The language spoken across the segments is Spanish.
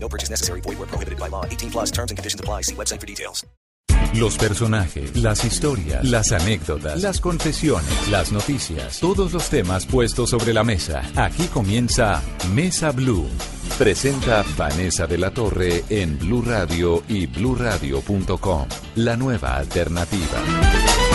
No purchase necessary. Void where prohibited by law. 18 plus terms and conditions apply. See website for details. Los personajes, las historias, las anécdotas, las confesiones, las noticias, todos los temas puestos sobre la mesa. Aquí comienza Mesa Blue. Presenta Vanessa de la Torre en Blue Radio y bluradio.com. La nueva alternativa.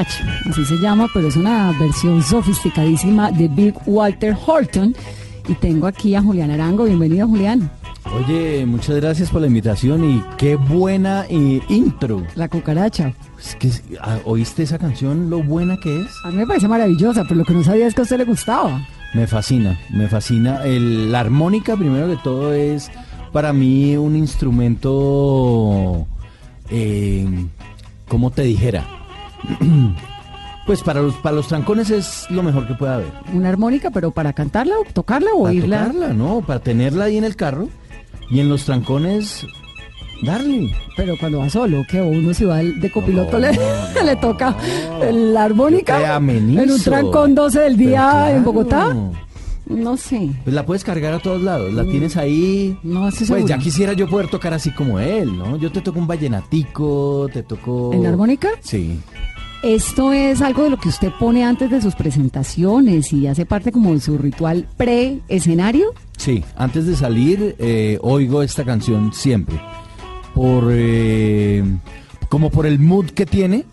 Así se llama, pero es una versión sofisticadísima de Big Walter Horton. Y tengo aquí a Julián Arango. Bienvenido, Julián. Oye, muchas gracias por la invitación y qué buena eh, intro. La Cucaracha. Es que, ah, ¿Oíste esa canción, lo buena que es? A mí me parece maravillosa, pero lo que no sabía es que a usted le gustaba. Me fascina, me fascina. El- la armónica, primero que todo, es para mí un instrumento, eh, ¿cómo te dijera? Pues para los, para los trancones es lo mejor que puede haber. Una armónica, pero para cantarla, o tocarla o Para oírla. tocarla, ¿no? Para tenerla ahí en el carro y en los trancones darle. Pero cuando va solo, que uno si va de copiloto No, le, no, le toca la armónica en un trancón 12 del día claro. en Bogotá. No sé. Pues la puedes cargar a todos lados, la tienes ahí. Mm. No Pues ya quisiera yo poder tocar así como él, ¿no? Yo te toco un vallenatico, te toco... ¿En la armónica? Sí. Esto es algo de lo que usted pone antes de sus presentaciones y hace parte como de su ritual pre-escenario. Sí, antes de salir eh, oigo esta canción siempre. Por eh, como por el mood que tiene,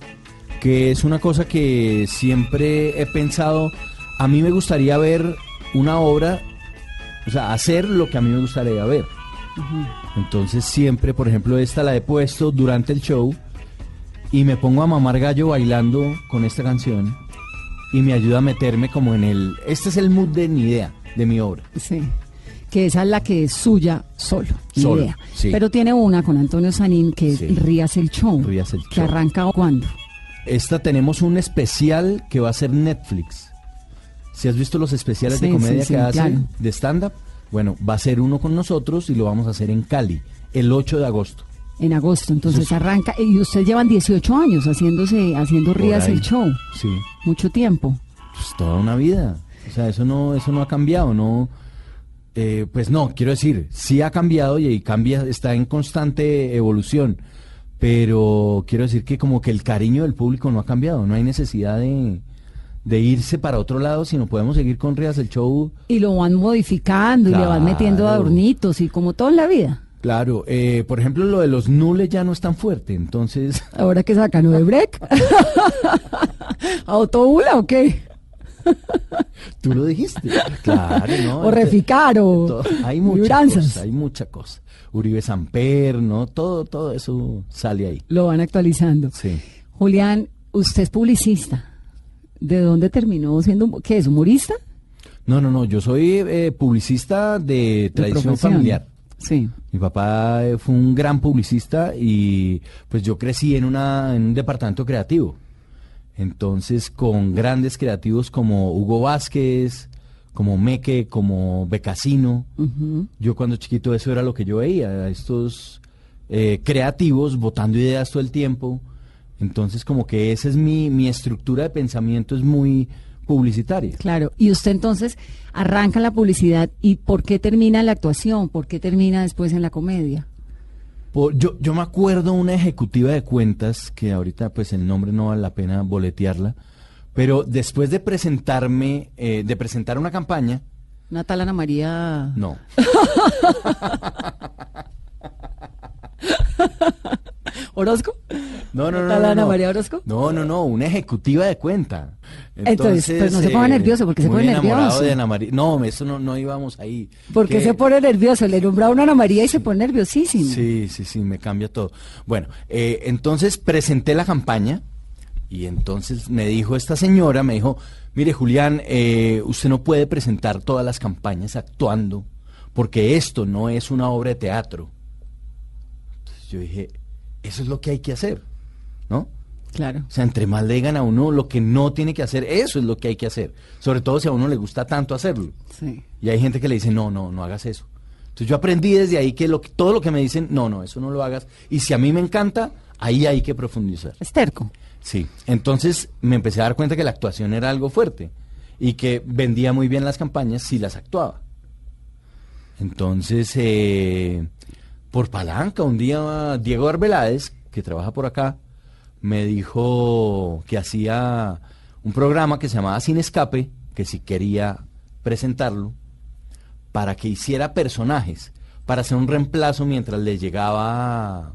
que es una cosa que siempre he pensado. A mí me gustaría ver una obra, o sea, hacer lo que a mí me gustaría ver. Entonces siempre, por ejemplo, esta la he puesto durante el show y me pongo a mamar gallo bailando con esta canción y me ayuda a meterme como en el... Este es el mood de mi idea, de mi obra. Sí. Que esa es la que es suya solo, mi Solo, idea. sí. Pero tiene una con Antonio Sanín que es Sí. Rías el Show. Rías el Que Show. arranca cuando. Esta tenemos un especial que va a ser Netflix. Si has visto los especiales de comedia que hacen claro. de stand-up, bueno, va a ser uno con nosotros y lo vamos a hacer en Cali, el 8 de agosto. En agosto, entonces arranca. Y ustedes llevan 18 años haciéndose, haciendo Rías el Show. Sí, Mucho tiempo. pues toda una vida. O sea, eso no, eso no ha cambiado, no. eh, pues no, quiero decir, sí ha cambiado y, y cambia, está en constante evolución. Pero quiero decir que como que el cariño del público no ha cambiado, no hay necesidad de, de irse para otro lado, sino podemos seguir con Rías el show Y lo van modificando y le van metiendo adornitos y como todo en la vida. Claro, eh, por ejemplo, lo de los nules ya no es tan fuerte, entonces, Ahora que sacan de break. ¿Autobula o qué? tú lo dijiste. Claro, ¿no? O reficar o hay mucha cosa, hay mucha cosa. Uribe Samper, ¿no? Todo, todo eso sale ahí. Lo van actualizando. Sí. Julián, usted es publicista. ¿De dónde terminó siendo, qué es, humorista? No, no, no, yo soy eh, publicista de tradición familiar. Sí. Mi papá eh, fue un gran publicista y pues yo crecí en, una, en un departamento creativo. Entonces con grandes creativos como Hugo Vázquez, como Meque, como Becasino. Yo cuando chiquito eso era lo que yo veía, estos eh, creativos botando ideas todo el tiempo. Entonces como que esa es mi, mi estructura de pensamiento, es muy publicitaria. Claro. Y usted entonces arranca la publicidad y ¿por qué termina la actuación? ¿Por qué termina después en la comedia? Por- yo, yo me acuerdo una ejecutiva de cuentas, que ahorita pues el nombre no vale la pena boletearla, Pero después de presentarme, eh, de presentar una campaña, Una tal Ana María. no. ¿Orozco? No, no, no. ¿Una tal no, Ana no. María Orozco? No, no, no, una ejecutiva de cuenta. Entonces, pero no se ponga nervioso, porque se muy pone nervioso. de Ana María. No, eso no, no íbamos ahí. ¿Por qué se pone nervioso? Le nombra a una Ana María y se pone nerviosísimo. Sí, sí, sí, me cambia todo. Bueno, eh, entonces presenté la campaña y entonces me dijo esta señora, me dijo, mire Julián, eh, usted no puede presentar todas las campañas actuando porque esto no es una obra de teatro. Entonces yo dije, eso es lo que hay que hacer, ¿no? Claro. O sea, entre más le digan a uno lo que no tiene que hacer, eso es lo que hay que hacer. Sobre todo si a uno le gusta tanto hacerlo. Sí. Y hay gente que le dice, no, no, no hagas eso. Entonces yo aprendí desde ahí que, lo, que- todo lo que me dicen, no, no, eso no lo hagas. Y si a mí me encanta, ahí hay que profundizar. Es terco. Sí, entonces me empecé a dar cuenta que la actuación era algo fuerte y que vendía muy bien las campañas si las actuaba. Entonces, eh, por palanca, un día Diego Arbeláez, que trabaja por acá, me dijo que hacía un programa que se llamaba Sin Escape, que si quería presentarlo, para que hiciera personajes, para hacer un reemplazo mientras le llegaba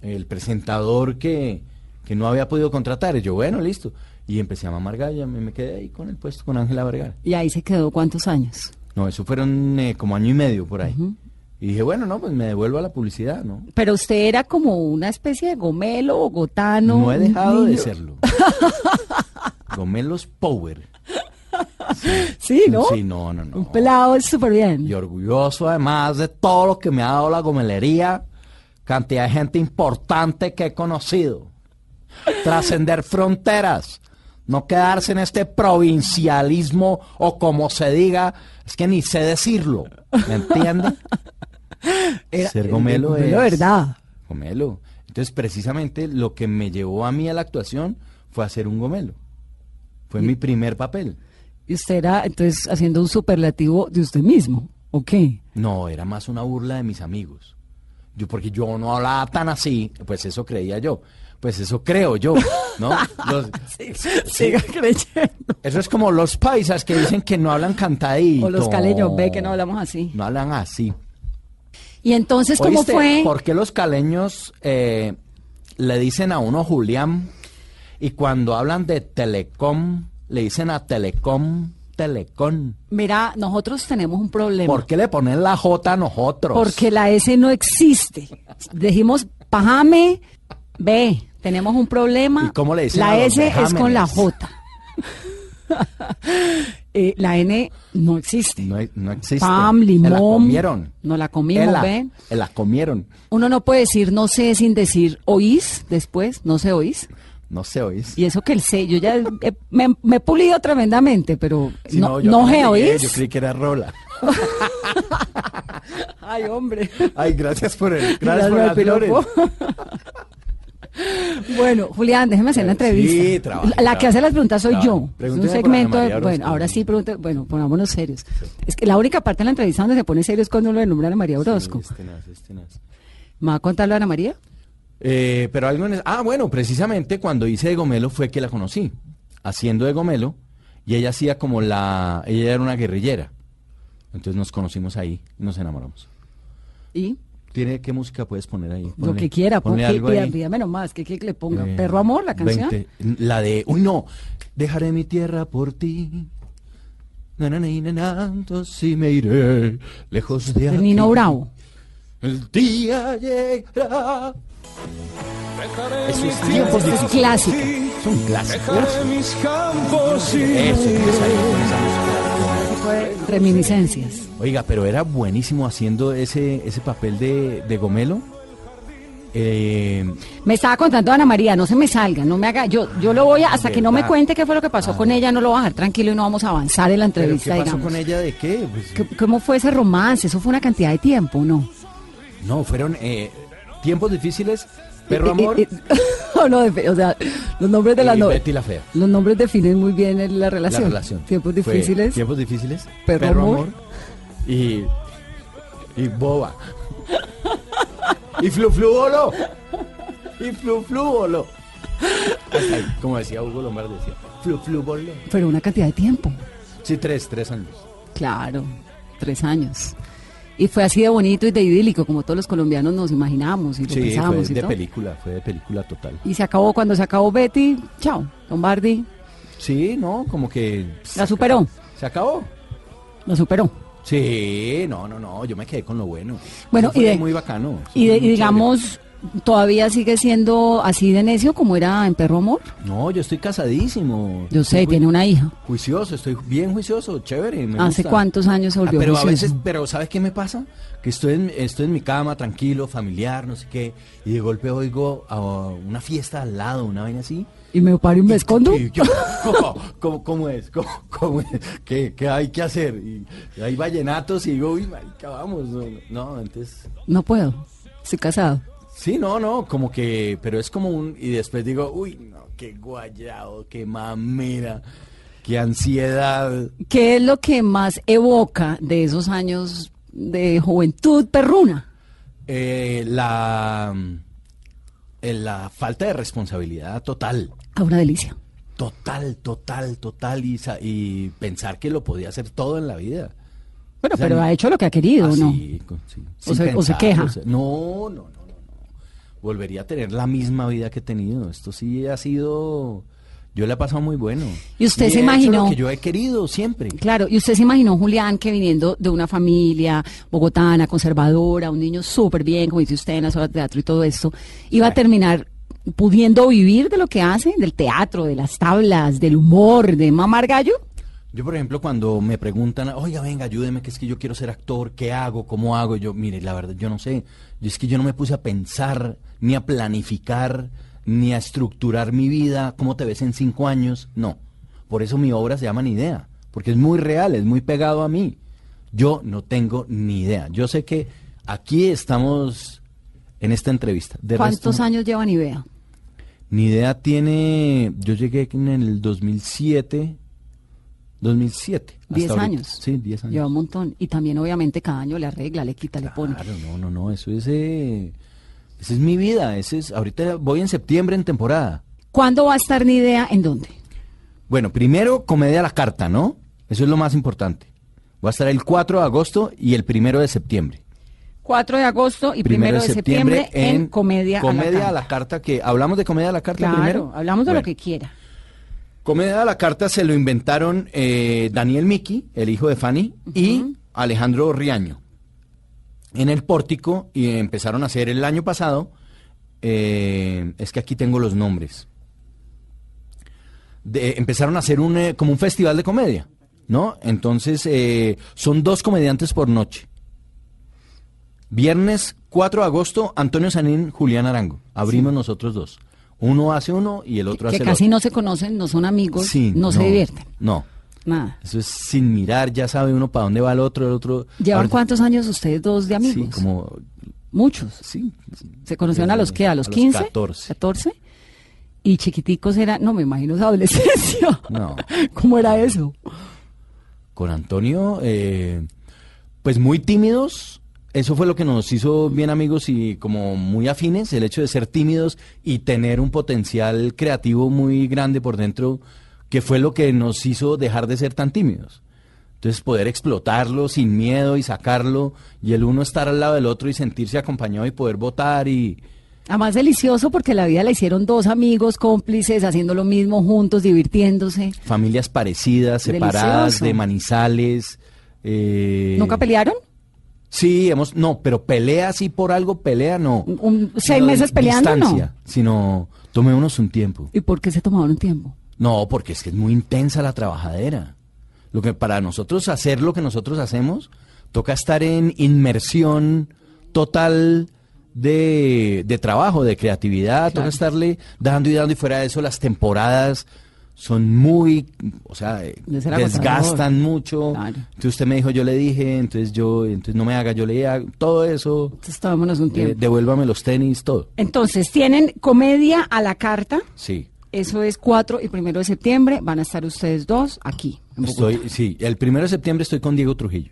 el presentador que, que no había podido contratar. Y yo, bueno, listo. Y empecé a mamar galla, me, me quedé ahí con el puesto con Ángela Vergara. Y ahí se quedó cuántos años. No, eso fueron eh, como año y medio por ahí. Y dije, bueno, no, pues me devuelvo a la publicidad, ¿no? Pero usted era como una especie de gomelo, bogotano. No, he dejado de serlo. Gomelos Power. Sí, ¿no? Sí, no, no, no. Un pelado súper bien. Y orgulloso además de todo lo que me ha dado la gomelería, cantidad de gente importante que he conocido. Trascender fronteras, no quedarse en este provincialismo o como se diga, es que ni sé decirlo, ¿me entiende? Era- Ser gomelo es... verdad. Gomelo. Entonces, precisamente lo que me llevó a mí a la actuación fue hacer un gomelo. Fue mi primer papel. Y usted era entonces haciendo un superlativo de usted mismo. ¿O qué? No, era más una burla de mis amigos. Yo, porque yo no hablaba tan así, pues eso creía yo. Pues eso creo yo, ¿no? Los- Siga creyendo. eso es como los paisas que dicen que no hablan cantadito. O los caleños, ve que no hablamos así. No hablan así. Y entonces, ¿cómo ¿Oíste? fue? ¿Por qué los caleños eh, le dicen a uno Julián y cuando hablan de Telecom le dicen a Telecom Telecom? Mira, nosotros tenemos un problema. ¿Por qué le ponen la J a nosotros? Porque la S no existe. Dijimos, pajame, ve, tenemos un problema. ¿Y cómo le dicen La a los S es con la? J. Eh, la N no existe. No, no existe. Pam, limón. La comieron. No la comimos, Ela, ven. La comieron. Uno no puede decir no sé sin decir oís después, no sé oís. No sé, oís. Y eso que el sé, yo ya me, me he pulido tremendamente, pero no, no no oís. Yo creí que era Rola. Ay, hombre. Ay, gracias por el. Gracias Gracias por el. Bueno, Julián, déjeme hacer la entrevista. sí, trabaje, la que hace las preguntas soy yo. Es un Pregúnteme por segmento de, bueno, ahora sí pregunte, bueno, pongámonos serios. Es que la única parte de la entrevista donde se pone serio es cuando uno le nombra a Ana María Orozco. Sí, este tenaz, tenaz. ¿Me va a contarlo a Ana María? Eh, pero algo en es- Ah, bueno, precisamente cuando hice de Gomelo fue que la conocí. Haciendo de Gomelo. Y ella hacía como la. Ella era una guerrillera. Entonces nos conocimos ahí y nos enamoramos. Y ¿Tiene, ¿Qué música puedes poner ahí? lo Ponle- que quiera, ponle ponle, algo pida- ahí. pídame nomás, que, que le ponga. Eh, Perro Amor, la canción. 20. La de. Uy, no. Dejaré mi tierra por ti. Na, na, na, na, na, entonces me iré lejos de aquí. Nino Bravo. El día llegará. Eso es tiempos Es difíciles. clásica. Es un clásico. mis campos y Eso, Reminiscencias. Oiga, pero era buenísimo haciendo ese, ese papel de, de Gomelo. Eh, Me estaba contando Ana María, no se me salga, no me haga, yo, yo lo voy a, hasta que no me cuente qué fue lo que pasó con ella, no lo voy a dejar tranquilo y no vamos a avanzar en la ¿Pero qué entrevista, pasó digamos. con ella de qué? Pues, ¿Qué- ¿Cómo fue ese romance? Eso fue una cantidad de tiempo, ¿no? no, fueron eh, tiempos difíciles. Perro Amor no, no, o sea, los nombres de y la no- Betty la Fea. los nombres definen muy bien la relación. La relación. Tiempos Fue difíciles. Tiempos difíciles. Perro Amor. y, y Boba. y Flu Flu Bolo. Y Flu Flu Bolo. Hasta ahí, como decía Hugo Lombardi, decía, flu, flu, volé. Pero una cantidad de tiempo. Sí, tres, tres años. Claro, tres años. Y fue así de bonito y de idílico, como todos los colombianos nos imaginamos y lo Sí, fue pensábamos y de todo. película, fue de película total. Y se acabó cuando se acabó Betty, chao, Lombardi Sí, no, como que... la superó, Se acabó. la superó. Sí, no, no, no, yo me quedé con lo bueno. Bueno, y fue de- muy bacano. Y, fue de- y digamos, todavía sigue siendo así de necio como era en Perro Amor. No, yo estoy casadísimo. Yo sé, tiene una hija. Juicioso, estoy bien juicioso, chévere. me ¿Hace gusta. cuántos años se Ah, volvió pero a veces, pero ¿sabes qué me pasa? Que estoy en, estoy en mi cama, tranquilo, familiar, no sé qué, y de golpe oigo a una fiesta al lado, una vaina así. ¿Y me paro y me escondo? Y yo, ¿cómo, cómo, cómo es? ¿Cómo, cómo es? ¿Qué, qué hay que hacer? Y, hay vallenatos y digo, uy, marica, vamos. No, no, entonces... No puedo, estoy casado. Sí, no, no, como que, pero es como un, y después digo, uy, no, qué guayado, qué mamera, qué ansiedad. ¿Qué es lo que más evoca de esos años de juventud perruna? Eh, la, eh, la falta de responsabilidad total, A una delicia. total, total, total, y, y pensar que lo podía hacer todo en la vida. Bueno, O sea, pero ha hecho lo que ha querido, ¿no? Así, con- sí, O se- o se pensar, queja. sea, no, no, no, no, no. Volvería a tener la misma vida que he tenido. Esto sí ha sido, yo le he pasado muy bueno. ¿Y usted se imaginó? lo que yo he querido siempre. Claro, y usted se imaginó, Julián, que viniendo de una familia bogotana, conservadora, un niño súper bien, como dice usted, en las obras de teatro y todo esto, iba a terminar pudiendo vivir de lo que hace, del teatro, de las tablas, del humor, de mamar gallo. Yo, por ejemplo, cuando me preguntan, oiga, venga, ayúdeme, que es que yo quiero ser actor, ¿qué hago? ¿Cómo hago? Yo, mire, la verdad, yo no sé. Yo es que yo no me puse a pensar, ni a planificar, ni a estructurar mi vida, cómo te ves en cinco años. No. Por eso mi obra se llama Ni Idea, porque es muy real, es muy pegado a mí. Yo no tengo ni idea. Yo sé que aquí estamos en esta entrevista. De ¿Cuántos resto, años lleva Nivea? Ni idea tiene. Yo llegué en el 2007. 2007. hasta Diez ahorita. años. Sí, 10 años. Lleva un montón. Y también, obviamente, cada año le arregla, le quita, le pone. Claro, no, no, no. Eso es. Eh, esa es mi vida. Ese es, ahorita voy en septiembre en temporada. ¿Cuándo va a estar Nidea? ¿En dónde? Bueno, primero comedia a la carta, ¿no? Eso es lo más importante. Va a estar el 4 de agosto y el primero de septiembre. 4 de agosto y primero, de septiembre, en Comedia, Comedia a la Carta. Carta, que hablamos de Comedia a la Carta Claro, primero. hablamos de Bueno. lo que quiera. Comedia a la carta se lo inventaron eh, Daniel Miki, el hijo de Fanny, y Alejandro Riaño. En el pórtico, y empezaron a hacer el año pasado, eh, es que aquí tengo los nombres. De- empezaron a hacer un, eh, como un festival de comedia, ¿no? Entonces, son dos comediantes por noche. Viernes 4 de agosto, Antonio Sanín, Julián Arango. Abrimos nosotros dos. Uno hace uno y el otro que hace el casi otro. no se conocen, no son amigos, Sí, no, se divierten. No. Nada. Eso es sin mirar, ya sabe uno para dónde va el otro, el otro. ¿Llevan cuántos años ustedes dos de amigos? Sí, como. Muchos. Sí. ¿Se conocieron a los qué? ¿A los 15? 14. 14. Y chiquiticos eran, no me imagino esa adolescencia. No. ¿Cómo era eso? Con Antonio, eh, pues muy tímidos. Eso fue lo que nos hizo bien amigos y como muy afines, el hecho de ser tímidos y tener un potencial creativo muy grande por dentro, que fue lo que nos hizo dejar de ser tan tímidos. Entonces poder explotarlo sin miedo y sacarlo y el uno estar al lado del otro y sentirse acompañado y poder votar y... Además delicioso porque la vida la hicieron dos amigos cómplices haciendo lo mismo juntos, divirtiéndose. familias parecidas, separadas Delicioso. de manizales. eh, ¿Nunca pelearon? Sí, hemos, no, pero pelea así por algo, pelea no. Un- seis meses peleando, distancia, Sino tomémonos un tiempo. ¿Y por qué se tomaron un tiempo? No, porque es que es muy intensa la trabajadera. Lo que para nosotros hacer lo que nosotros hacemos, toca estar en inmersión total de, de trabajo, de creatividad, toca estarle dando y dando y fuera de eso las temporadas son muy, o sea, eh, desgastan mucho. Claro. Entonces usted me dijo, yo le dije, entonces yo, entonces no me haga, yo le todo eso, Entonces tomémonos un eh, tiempo. devuélvame los tenis, todo. Entonces, tienen comedia a la carta. Sí. Eso es 4 y primero de septiembre. Van a estar ustedes dos aquí. En Bogotá. Estoy, sí, el primero de septiembre estoy con Diego Trujillo.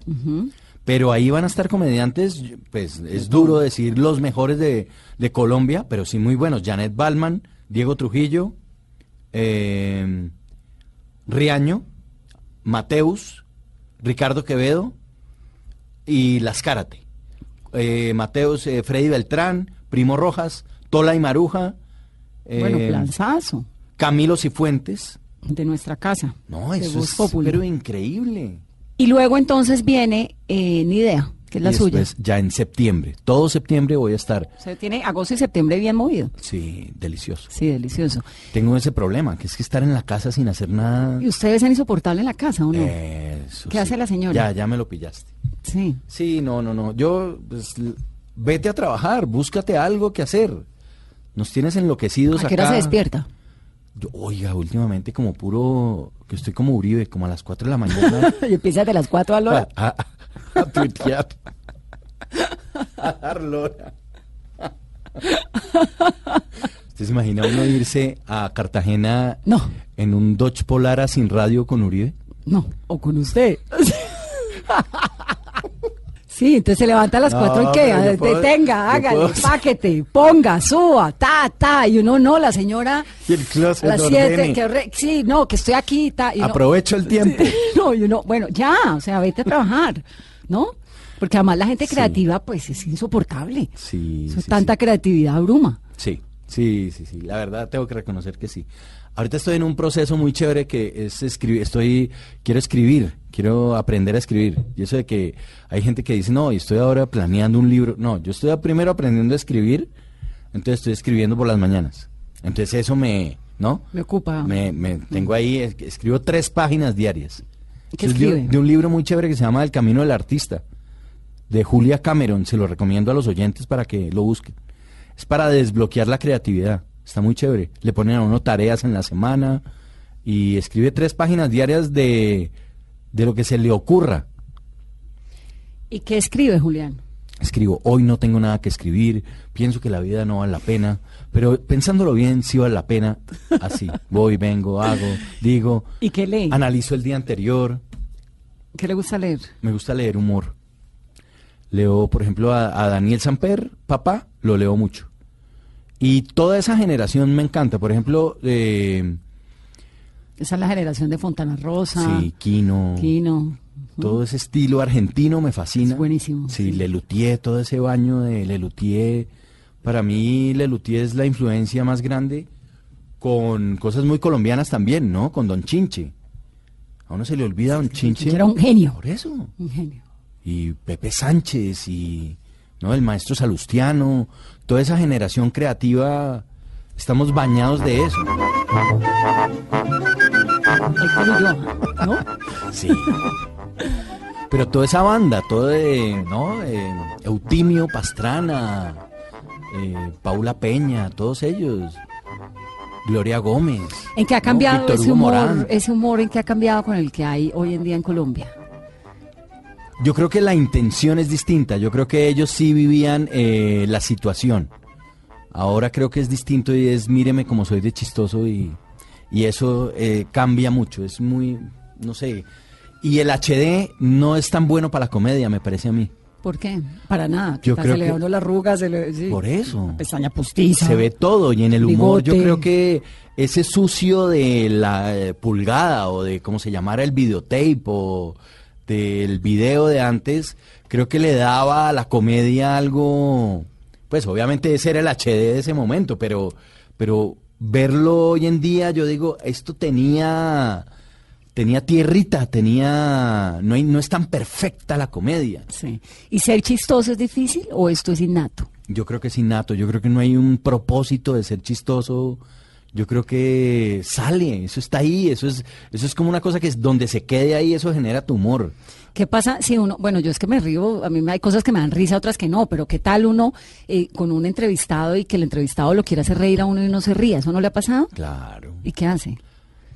Pero ahí van a estar comediantes, pues es duro decir los mejores de, de Colombia, pero sí muy buenos. Janet Balman, Diego Trujillo eh, Riaño, Mateus, Ricardo Quevedo y Las Cárate. Eh, Mateus, eh, Freddy Beltrán, Primo Rojas, Tola y Maruja, eh, Bueno, planzazo Camilo Cifuentes. de nuestra casa. No, eso es pero increíble. Y luego entonces viene eh, Ni Idea, que es la y suya. ya en septiembre, todo septiembre voy a estar. Se tiene agosto y septiembre bien movido. Sí, delicioso. Sí, delicioso. Tengo ese problema, que es que estar en la casa sin hacer nada. ¿Y ustedes son insoportables en la casa o no? Eso ¿Qué hace la señora? Ya, ya me lo pillaste. Sí. Sí, no, no, no. Yo, pues, vete a trabajar, búscate algo que hacer. Nos tienes enloquecidos ¿A qué hora acá. se despierta? Yo, oiga, últimamente como puro, que estoy como Uribe, como a las 4 de la mañana. y empieza de las 4 a la hora. a, a- a tuitear. a dar lora. ¿Usted se imagina uno irse a Cartagena No. en un Dodge Polara sin radio con Uribe? No, o con usted. Sí, entonces se levanta a las No, cuatro y qué, puedo- detenga, hágale, páquete, ponga, suba, ta, ta, y uno no, la señora Y el closet a las siete, que sí, no, que estoy aquí, ta, y Aprovecho el tiempo. no, y uno, bueno, ya, o sea, vete a trabajar, ¿no? Porque además la gente Sí. creativa, pues, es insoportable. Sí, Eso, sí, tanta sí. creatividad abruma. Sí, sí, sí, sí. La verdad tengo que reconocer que sí. Ahorita estoy en un proceso muy chévere que es escribir. Estoy, quiero escribir, quiero aprender a escribir. Y eso de que hay gente que dice, no, y estoy ahora planeando un libro. No, yo estoy primero aprendiendo a escribir, entonces estoy escribiendo por las mañanas. Entonces eso me, ¿no? Me ocupa. Me, me tengo ahí, es- escribo tres páginas diarias. ¿Qué Es de, escribe? de un libro muy chévere que se llama El Camino del Artista, de Julia Cameron. Se lo recomiendo a los oyentes para que lo busquen. Es para desbloquear la creatividad. Está muy chévere. Le ponen a uno tareas en la semana y escribe tres páginas diarias de, de lo que se le ocurra. ¿Y qué escribe, Julián? Escribo, hoy no tengo nada que escribir, pienso que la vida no vale la pena, pero pensándolo bien, sí vale la pena. Así, voy, vengo, hago, digo, ¿Y qué lee? analizo el día anterior, ¿Qué le gusta leer? me gusta leer humor. Leo, por ejemplo, a, a Daniel Samper, papá, lo leo mucho. Y toda esa generación me encanta. Por ejemplo, eh, Esa es la generación de Fontana Rosa. sí, Kino, Kino. todo ese estilo argentino me fascina. Es buenísimo, Sí, sí. Lelutier, todo ese baño de Lelutier. Para mí, Lelutier es la influencia más grande con cosas muy colombianas también, ¿no? Con Don Chinche. A uno se le olvida Don Chinche. Chinche era un genio. Por eso. Un genio. y Pepe Sánchez y no el maestro Salustiano, toda esa generación creativa, estamos bañados de eso. ¿no? Sí. Pero toda esa banda, todo de, ¿no? Eh, Eutimio Pastrana, eh, Paula Peña, todos ellos, Gloria Gómez. ¿En qué ha cambiado ese humor, Morán. ese humor en qué ha cambiado con el que hay hoy en día en Colombia? Yo creo que la intención es distinta. Yo creo que ellos sí vivían eh, la situación. Ahora creo que es distinto y es míreme como soy de chistoso y, y eso eh, cambia mucho. Es muy, no sé. Y el HD no es tan bueno para la comedia, me parece a mí. ¿Por qué? Para nada. Yo Se creo le ve que- a uno la arruga, se le sí. Por eso. La pestaña postiza. Se ve todo y en el humor yo creo que ese sucio de la eh, pulgada o de cómo se llamara el videotape o del video de antes, creo que le daba a la comedia algo, pues obviamente ese era el HD de ese momento, pero, pero verlo hoy en día yo digo, esto tenía, tenía tierrita, tenía, no, hay- no es tan perfecta la comedia. Sí. ¿Y ser chistoso es difícil o esto es innato? Yo creo que es innato, yo creo que no hay un propósito de ser chistoso. Yo creo que sale, eso está ahí, eso es, eso es como una cosa que es donde se quede ahí, eso genera tu humor. ¿Qué pasa si uno, bueno, yo es que me río, a mí me hay cosas que me dan risa, otras que no, pero qué tal uno eh, con un entrevistado y que el entrevistado lo quiera hacer reír a uno y no se ría? ¿Eso no le ha pasado? Claro. ¿Y qué hace?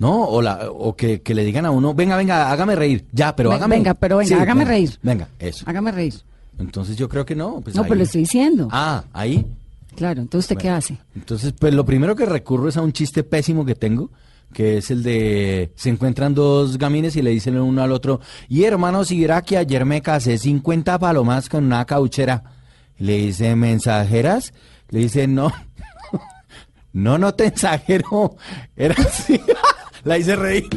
No, o, la, o que, que le digan a uno, venga, venga, hágame reír, ya, pero Ven- hágame. venga, pero venga, hágame venga, reír. Venga, eso. Hágame reír. Entonces yo creo que no. Pues no, ahí. pero le estoy diciendo. Ah, ahí. Claro, entonces ¿usted qué hace? Entonces, pues lo primero que recurro es a un chiste pésimo que tengo, que es el de se encuentran dos gamines y le dicen el uno al otro, y hermano, si viera que ayer me casé 50 palomas con una cauchera. Le dice, ¿mensajeras? Le dice, no. no, no te exagero. Era así. La hice reír.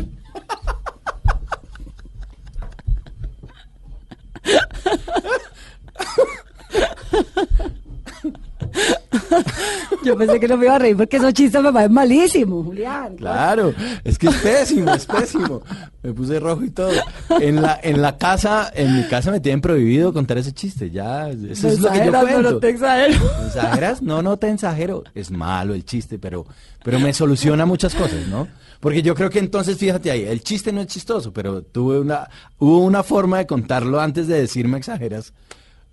Yo pensé que no me iba a reír porque esos chistes me parecen malísimos, Julián. Claro, es que es pésimo, es pésimo. Me puse rojo y todo. En la, en la casa, en mi casa me tienen prohibido contar ese chiste. Ya, eso No es lo que yo cuento. pero te exagero. ¿Exageras? No, no te exagero. Es malo el chiste, pero, pero me soluciona muchas cosas, ¿no? Porque yo creo que entonces, fíjate ahí, el chiste no es chistoso, pero tuve una, hubo una forma de contarlo antes de decirme exageras,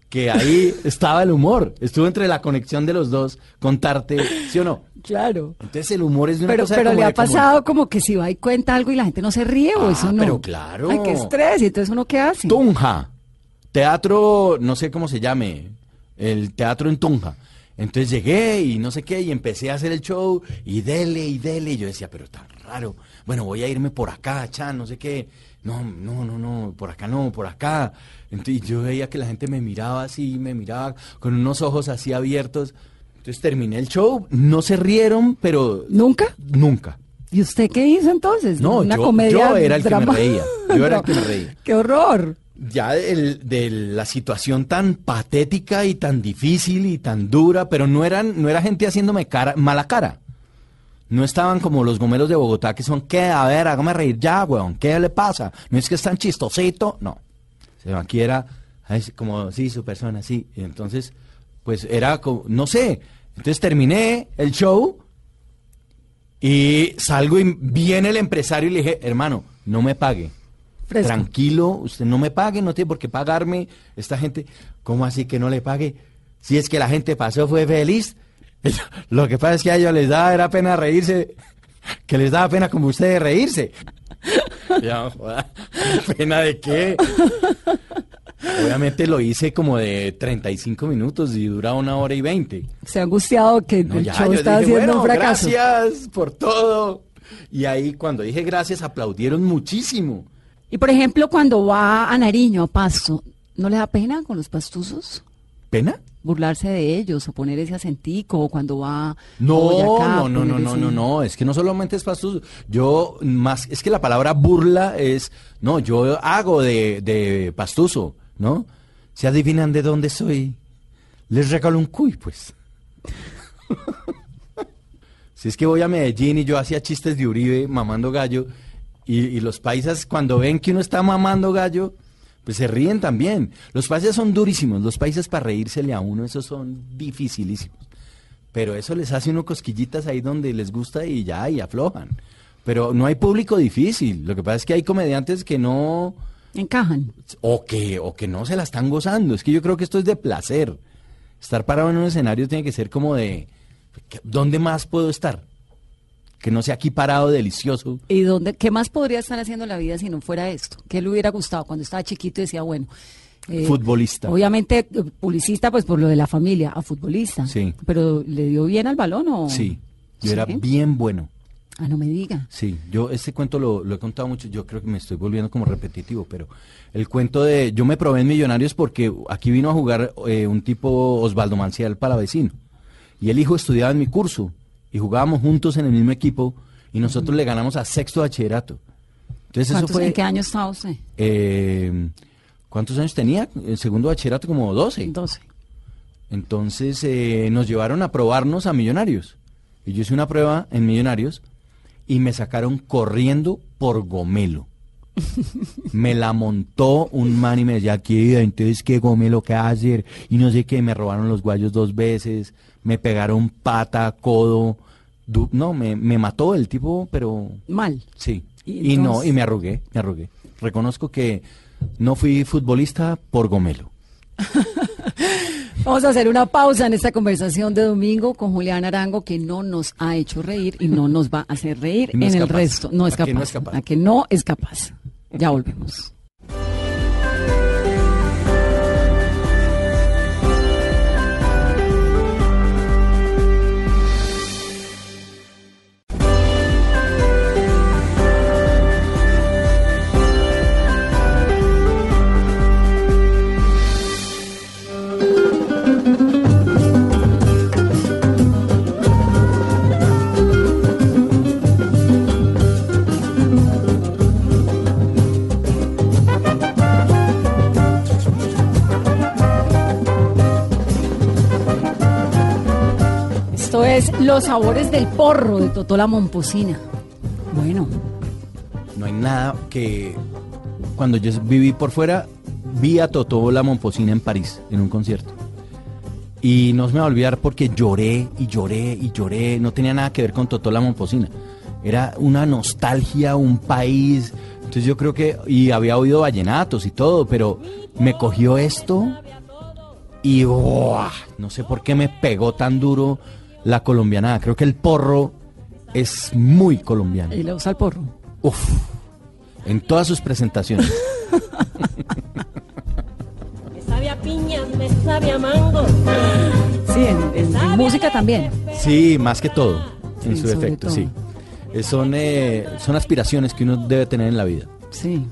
que ahí estaba el humor. Estuvo entre la conexión de los dos, contarte, ¿sí o no? Claro. Entonces el humor es de una Pero, cosa pero le ha pasado como que si va y cuenta algo y la gente no se ríe o Ah, eso no. pero claro. Ay, qué estrés. ¿Y entonces uno qué hace? Tunja. Teatro, no sé cómo se llame, el teatro en Tunja. Entonces llegué y no sé qué, y empecé a hacer el show, y dele, y dele, y yo decía, pero tan raro. Bueno, voy a irme por acá, chan, no sé qué. No, no, no, no, por acá no, por acá. Entonces yo veía que la gente me miraba así, me miraba con unos ojos así abiertos. Entonces terminé el show, no se rieron, pero ¿Nunca? nunca. ¿Y usted qué hizo entonces? No, Una yo- comedia yo era el que me reía. Yo era el que me reía. ¡Qué horror! ya de, la situación tan patética y tan difícil y tan dura, pero no eran, no era gente haciéndome cara, mala cara. No estaban como los gomeros de Bogotá que son, ¿qué? A ver, hágame reír ya, weón. ¿Qué le pasa? No es que es tan chistosito. No. O sea, aquí era sí, como, sí, su persona, sí. Y entonces, pues era como, no sé. Entonces terminé el show y salgo y viene el empresario y le dije, hermano, no me pague. Fresco. Tranquilo, usted no me pague, no tiene por qué pagarme. Esta gente, ¿cómo así que no le pague? Si es que la gente pasó, fue feliz. Lo que pasa es que a ellos les daba era pena reírse, que les daba pena como ustedes reírse. Ya, joda, ¿Pena de qué? Obviamente lo hice como de 35 minutos y dura una hora y 20. Se ha angustiado que No, el ya, show está dije, haciendo bueno, un fracaso. gracias por todo. Y ahí cuando dije gracias aplaudieron muchísimo. Y por ejemplo, cuando va a Nariño, a Pasto, ¿no le da pena con los pastuzos? ¿Pena? Burlarse de ellos o poner ese acentico o cuando va a No, Boyacá, no, no, no, no, ese- no, no, es que no solamente es pastuso. Yo más, es que la palabra burla es, no, yo hago de, de pastuso, ¿no? Se adivinan de dónde soy. Les regalo un cuy, pues. si es que voy a Medellín y yo hacía chistes de Uribe mamando gallo, y, y los paisas cuando ven que uno está mamando gallo, pues se ríen también. Los paisas son durísimos, los paisas para reírsele a uno, esos son dificilísimos. Pero eso les hace uno cosquillitas ahí donde les gusta y ya, y aflojan. Pero no hay público difícil. Lo que pasa es que hay comediantes que no, Encajan. o que, o que no se la están gozando. Es que yo creo que esto es de placer. Estar parado en un escenario tiene que ser como de, ¿qué- ¿dónde más puedo estar? Que no sea aquí parado delicioso. ¿Y dónde, qué más podría estar haciendo en la vida si no fuera esto? ¿Qué le hubiera gustado cuando estaba chiquito y decía, bueno... eh, Futbolista. Obviamente, eh, publicista, pues por lo de la familia, a futbolista. Sí. Pero ¿le dio bien al balón o...? Sí, yo ¿Sí? era bien bueno. Ah, no me diga. Sí, yo este cuento lo, lo he contado mucho, yo creo que me estoy volviendo como repetitivo, pero el cuento de, yo me probé en Millonarios porque aquí vino a jugar eh, un tipo Osvaldo Manciel para vecino, y el hijo estudiaba en mi curso, y jugábamos juntos en el mismo equipo, y nosotros le ganamos a sexto bachillerato. Entonces eso ¿Cuántos- fue... ¿En qué año estaba usted? eh, ¿Cuántos años tenía? El segundo bachillerato como 12. 12. Entonces eh, nos llevaron a probarnos a Millonarios. Y yo hice una prueba en Millonarios y me sacaron corriendo por Gomelo. me la montó un man y me decía, aquí, entonces qué Gomelo, qué hacer. Y no sé qué, me robaron los guayos dos veces, me pegaron pata, codo. du- no, me, me mató el tipo, pero Mal. sí. Y Y, no, y me arrugué, me arrugué. Reconozco que no fui futbolista por Gomelo. Vamos a hacer una pausa en esta conversación de domingo con Julián Arango, que no nos ha hecho reír y no nos va a hacer reír no en el capaz. resto. No es ¿A que capaz. no es capaz? A que no es capaz. Ya volvemos. Es Los sabores del porro de Totó la Momposina. Bueno, No hay nada que cuando yo viví por fuera, vi a Totó la Momposina en París, en un concierto. Y no se me va a olvidar porque lloré y lloré y lloré. No tenía nada que ver con Totó la Momposina. Era una nostalgia, un país. Entonces yo creo que, y había oído vallenatos y todo, pero me cogió esto y no sé por qué me pegó tan duro la colombianada. Creo que el porro es muy colombiano. y le usa el porro. Uf, en todas sus presentaciones. Me sabe a piña, me sabe a mango. Sí, en, en- en música también. Sí, más que todo, en Sí, su sobre efecto, todo. sí. Eh, Son, eh, son aspiraciones que uno debe tener en la vida. Sí.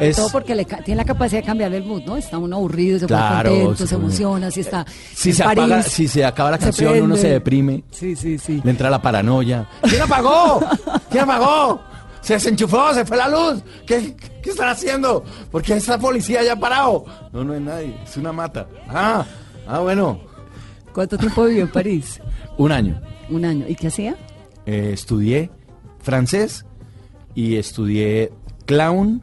Es, Todo porque le ca- tiene la capacidad de cambiarle el mood, ¿no? Está uno aburrido, se Claro, pone contento, se emociona, si está si, en se París. apaga, si se acaba la se canción, uno se deprime, Sí, sí, sí. le entra la paranoia. ¿Quién apagó? ¿Quién apagó? Se desenchufó, se fue la luz. ¿Qué, qué están haciendo? ¿Por qué esta policía ya ha parado? No, no es nadie, es una mata. Ah, ah, bueno, ¿Cuánto tiempo vivió en París? un año. Un año. ¿Y qué hacía? Eh, estudié francés y estudié clown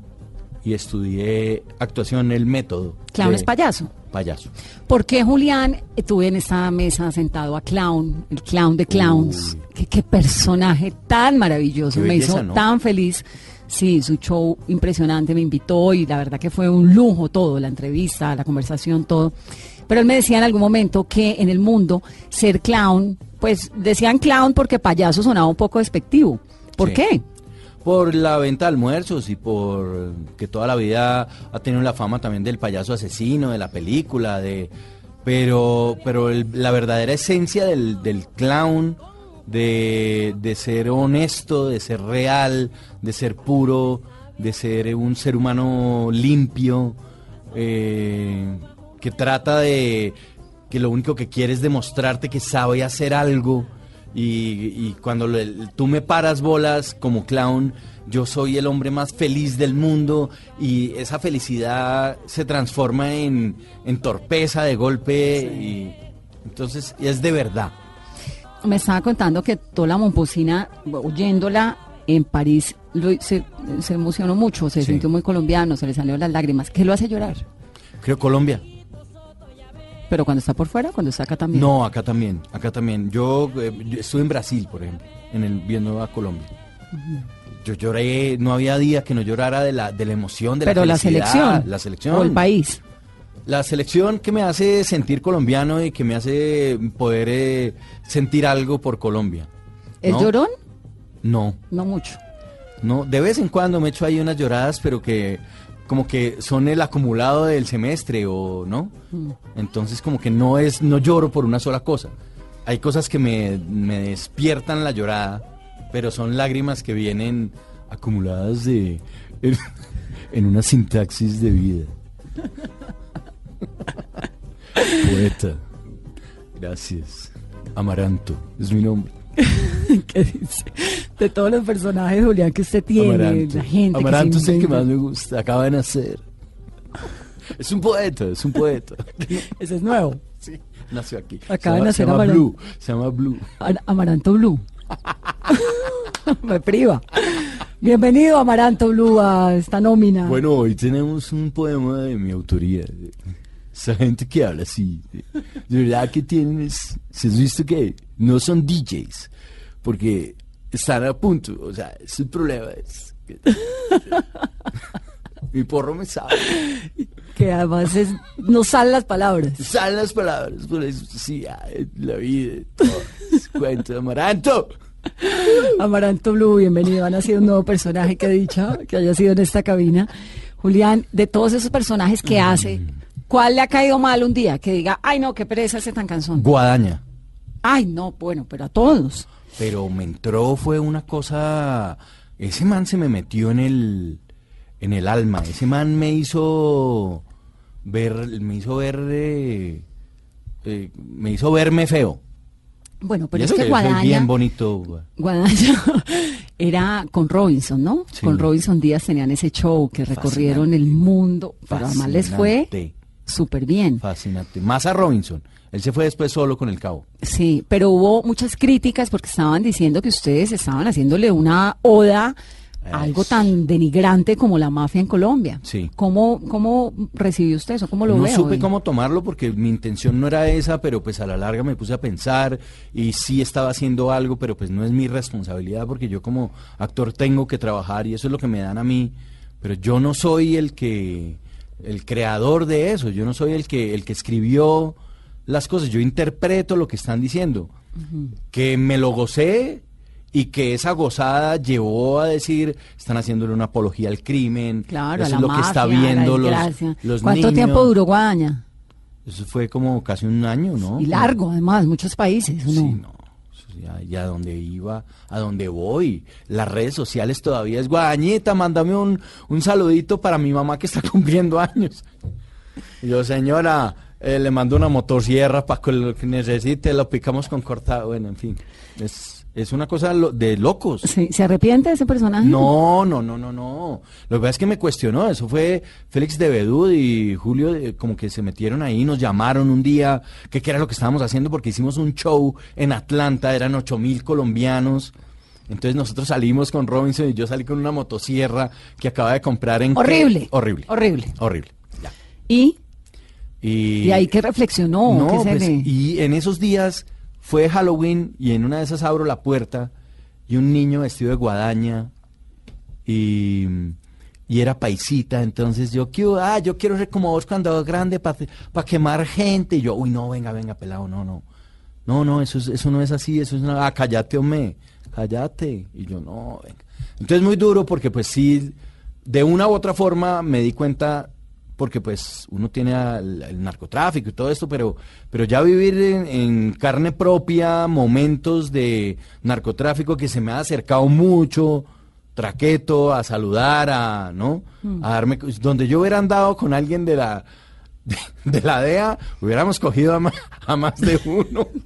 y estudié actuación, el método. Clown de es payaso. Payaso. ¿Por qué, Julián, tuve en esta mesa sentado a Clown, el clown de clowns? ¿Qué, qué personaje tan maravilloso, Qué me hizo ¿no? tan feliz. Sí, su show impresionante, me invitó y la verdad que fue un lujo todo, la entrevista, la conversación, todo. Pero él me decía en algún momento que en el mundo ser clown, pues decían clown porque payaso sonaba un poco despectivo. ¿Por Sí. qué? Por la venta de almuerzos y por que toda la vida ha tenido la fama también del payaso asesino, de la película, de pero pero la verdadera esencia del, del clown, de, de ser honesto, de ser real, de ser puro, de ser un ser humano limpio, eh, que trata de que lo único que quiere es demostrarte que sabe hacer algo y, y cuando le- tú me paras bolas como clown, yo soy el hombre más feliz del mundo y esa felicidad se transforma en, en torpeza de golpe y entonces es de verdad. Me estaba contando que toda la momposina, oyéndola en París, lo- se, se emocionó mucho, se Sí. sintió muy colombiano, se le salieron las lágrimas. ¿Qué lo hace llorar? Creo Colombia. Pero cuando está por fuera, cuando está acá también. No, acá también, acá también. Yo, eh, yo estuve en Brasil, por ejemplo, en el viendo a Colombia. Yo lloré, no había día que no llorara de la, de la emoción, de Pero la la selección. La selección. O el país. La selección que me hace sentir colombiano y que me hace poder eh, sentir algo por Colombia. ¿Es ¿no? llorón? No, No mucho. no. De vez en cuando me echo ahí unas lloradas, pero que como que son el acumulado del semestre o no. Entonces como que no es, no lloro por una sola cosa. Hay cosas que me, me despiertan la llorada, pero son lágrimas que vienen acumuladas de en, en una sintaxis de vida. Poeta. Gracias. Amaranto es mi nombre. ¿Qué dice? De todos los personajes, Julián, que usted tiene, Amaranto. la gente Amaranto que es el que más me gusta. Acaba de nacer. Es un poeta, es un poeta. Ese es nuevo. Sí, nació aquí. Acaba de nacer se llama Amaranto. Blue. Se llama Blue. Am- Amaranto Blue. Me priva. Bienvenido, Amaranto Blue, a esta nómina. Bueno, hoy tenemos un poema de mi autoría. Esa gente que habla así. De verdad que tienes. Si has visto que no son DJs. Porque están a punto. O sea, ese el problema es. que- mi porro me sabe. Que además es, no salen las palabras. Salen las palabras. Por eso, sí, la vida. Todo. Cuento Amaranto. Amaranto Blue, bienvenido. Han sido un nuevo personaje que ha dicho que haya sido en esta cabina. Julián, de todos esos personajes que hace, ¿cuál le ha caído mal un día? Que diga, ay no, qué pereza ese tan cansón. Guadaña. Ay no, bueno, pero a todos. Pero me entró, fue una cosa. Ese man se me metió en el. en el alma. Ese man me hizo ver. me hizo ver. eh, eh, me hizo verme feo. Bueno, pero es que Guadaña, bien bonito. Guadaña era con Robinson, ¿no? Sí. Con Robinson Díaz tenían ese show que recorrieron el mundo, pero además les fue. Súper bien. Fascinante. Más a Robinson. Él se fue después solo con el cabo. Sí, pero hubo muchas críticas porque estaban diciendo que ustedes estaban haciéndole una oda a algo tan denigrante como la mafia en Colombia. Sí. ¿Cómo, cómo recibió usted eso? ¿Cómo lo no ve supe hoy? cómo tomarlo porque mi intención no era esa, pero pues a la larga me puse a pensar y sí estaba haciendo algo, pero pues no es mi responsabilidad porque yo como actor tengo que trabajar y eso es lo que me dan a mí, pero yo no soy el que el creador de eso, yo no soy el que el que escribió las cosas, yo interpreto lo que están diciendo. Que me lo gocé y que esa gozada llevó a decir, están haciéndole una apología al crimen, Claro, eso a la es lo que está viendo los, los ¿Cuánto niños. tiempo duró Guadaña? Eso fue como casi un año, ¿no? Y largo, además, muchos países, ¿o Sí, no? Ya, ya donde iba, a donde voy. Las redes sociales todavía es Guadañita, mándame un, un saludito para mi mamá que está cumpliendo años. Yo, señora, eh, le mando una motosierra para que lo que necesite, lo picamos con cortado. Bueno, en fin. Es, es una cosa de locos. Sí, ¿Se arrepiente de ese personaje? No, no, no, no, no. Lo que pasa es que me cuestionó. Eso fue Félix de Bedú y Julio, eh, como que se metieron ahí, nos llamaron un día, que qué era lo que estábamos haciendo, porque hicimos un show en Atlanta, eran ocho mil colombianos. Entonces nosotros salimos con Robinson y yo salí con una motosierra que acaba de comprar en... Horrible. Horrible. Horrible. Horrible. Ya. ¿Y Y, ahí que reflexionó? no, ¿Qué se pues, y en esos días fue Halloween y en una de esas abro la puerta y un niño vestido de guadaña y, y era paisita, entonces yo, ah, yo quiero ser como vos cuando grande para quemar gente. Y yo, uy, no, venga, venga, pelado, no, no. No, no, eso, es- eso no es así, eso es una, ah, cállate, hombre, cállate. Y yo, no, venga. Entonces muy duro porque pues sí, de una u otra forma me di cuenta, porque pues uno tiene al- el, narcotráfico y todo esto, pero, pero ya vivir en, en carne propia momentos de narcotráfico que se me ha acercado mucho, traqueto, a saludar, a, ¿no? A darme, donde yo hubiera andado con alguien de la, de, de la DEA, hubiéramos cogido a más, a más de uno.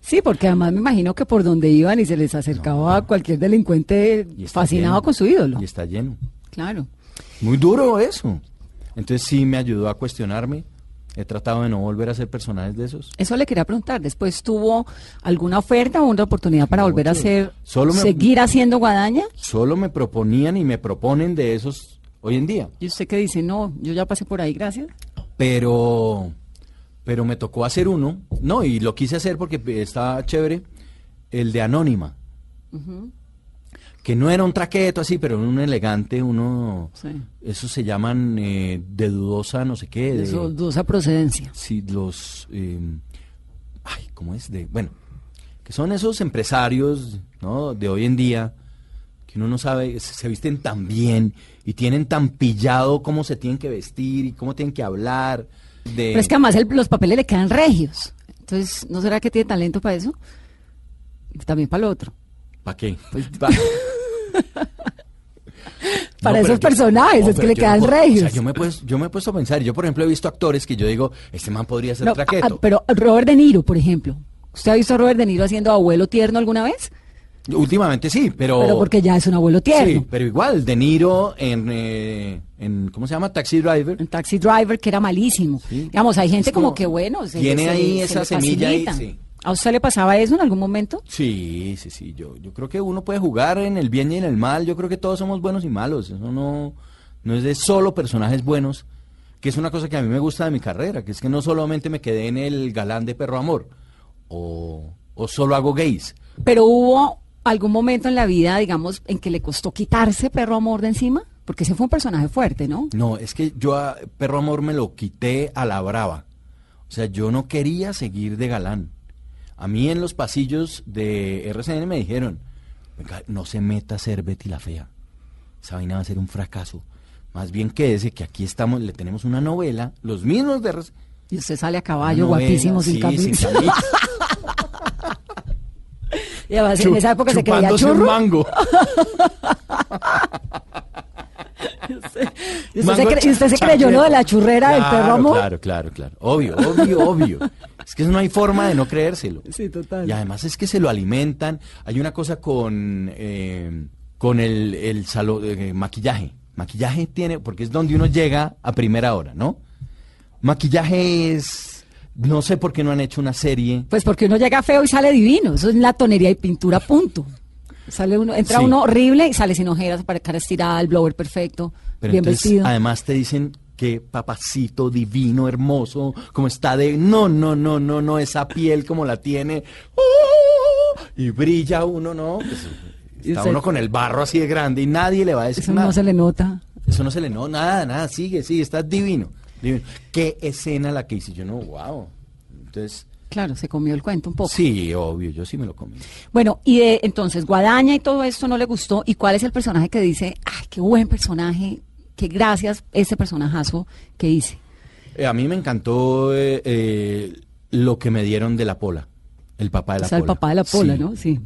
Sí, porque además me imagino que por donde iban y se les acercaba a cualquier delincuente fascinado lleno. con su ídolo. Y está lleno. Claro. Muy duro eso. Entonces sí me ayudó a cuestionarme. He tratado de no volver a ser personajes de esos. Eso le quería preguntar. ¿Después tuvo alguna oferta o una oportunidad para volver a hacer, Solo me- seguir haciendo guadaña? Solo me proponían y me proponen de esos hoy en día. Y usted que dice, no, yo ya pasé por ahí, gracias. Pero, pero me tocó hacer uno. No, y lo quise hacer porque estaba chévere. El de Anónima. Que no era un traqueto así, pero un elegante, uno... Sí. Esos se llaman eh, de dudosa no sé qué. De dudosa procedencia. Sí, los... eh, ay, ¿cómo es? De, bueno, que son esos empresarios ¿no? de hoy en día que uno no sabe, se, visten tan bien y tienen tan pillado cómo se tienen que vestir y cómo tienen que hablar. De, Pero es que además el- los papeles le quedan regios. Entonces, ¿no será que tiene talento para eso? También para lo otro. ¿Para qué? Pues, Pa- Para No, esos personajes, no, es que le quedan no regios. O sea, yo me, he puesto, yo me he puesto a pensar, yo por ejemplo he visto actores que yo digo, este man podría ser traqueto. ah, pero Robert De Niro, por ejemplo. ¿Usted ha visto a Robert De Niro haciendo abuelo tierno alguna vez? Últimamente sí, pero... Pero porque ya es un abuelo tierno. Sí, pero igual, De Niro en, eh, en ¿cómo se llama? Taxi Driver. Un taxi driver que era malísimo. Sí. Digamos, hay gente como- como, que bueno, se, tiene se- ahí se esa semilla ahí, sí. ¿A usted le pasaba eso en algún momento? Sí, sí, sí. Yo, yo creo que uno puede jugar en el bien y en el mal. Yo creo que todos somos buenos y malos. Eso no, no es de solo personajes buenos, que es una cosa que a mí me gusta de mi carrera, que es que no solamente me quedé en el galán de perro amor, o, o solo hago gays. Pero hubo algún momento en la vida, digamos, en que le costó quitarse perro amor de encima, porque ese fue un personaje fuerte, ¿no? No, es que yo a perro amor me lo quité a la brava. O sea, yo no quería seguir de galán. A mí en los pasillos de RCN me dijeron, "Venga, no se meta a ser Betty la Fea. Esa vaina va a ser un fracaso. Más bien quédese que aquí estamos, le tenemos una novela, los mismos de RCN. Y usted sale a caballo, novela, guapísimo, sin sí, camisa. camisa, Y además en chu- esa época se creía chupándose un churro. mango. Y usted, se, cre- y usted se cha- creyó lo de la churrera del Claro, perro amor. Claro, claro, claro. Obvio, obvio, obvio. Es que no hay forma de no creérselo. Sí, total. Y además es que se lo alimentan. Hay una cosa con, eh, con el, el salo- eh, maquillaje. Maquillaje tiene, porque es donde uno llega a primera hora, ¿no? Maquillaje es, no sé por qué no han hecho una serie. Pues porque uno llega feo y sale divino. Eso es la tonería y pintura, punto. Sale uno, entra Sí. uno horrible y sale sin ojeras, para cara estirada, el blower perfecto, Pero bien entonces, vestido. además te dicen que papacito divino, hermoso, como está de... No, no, no, no, no, esa piel como la tiene. ¡oh! y brilla uno, ¿no? Pues, está uno con el barro así de grande y nadie le va a decir Eso nada. no se le nota. Eso no se le... No, nada, nada, sigue, sigue, está divino. divino. ¿Qué escena la que hice? Yo no, wow. Entonces, Claro, se comió el cuento un poco. sí, obvio, yo sí me lo comí. Bueno, y de, entonces, Guadaña y todo esto no le gustó. ¿Y cuál es el personaje que dice, ay, qué buen personaje, qué gracias ese personajazo que hice? Eh, a mí me encantó eh, eh, lo que me dieron de la pola. El papá de la o sea, el pola. papá de la pola, Sí. ¿no? Sí.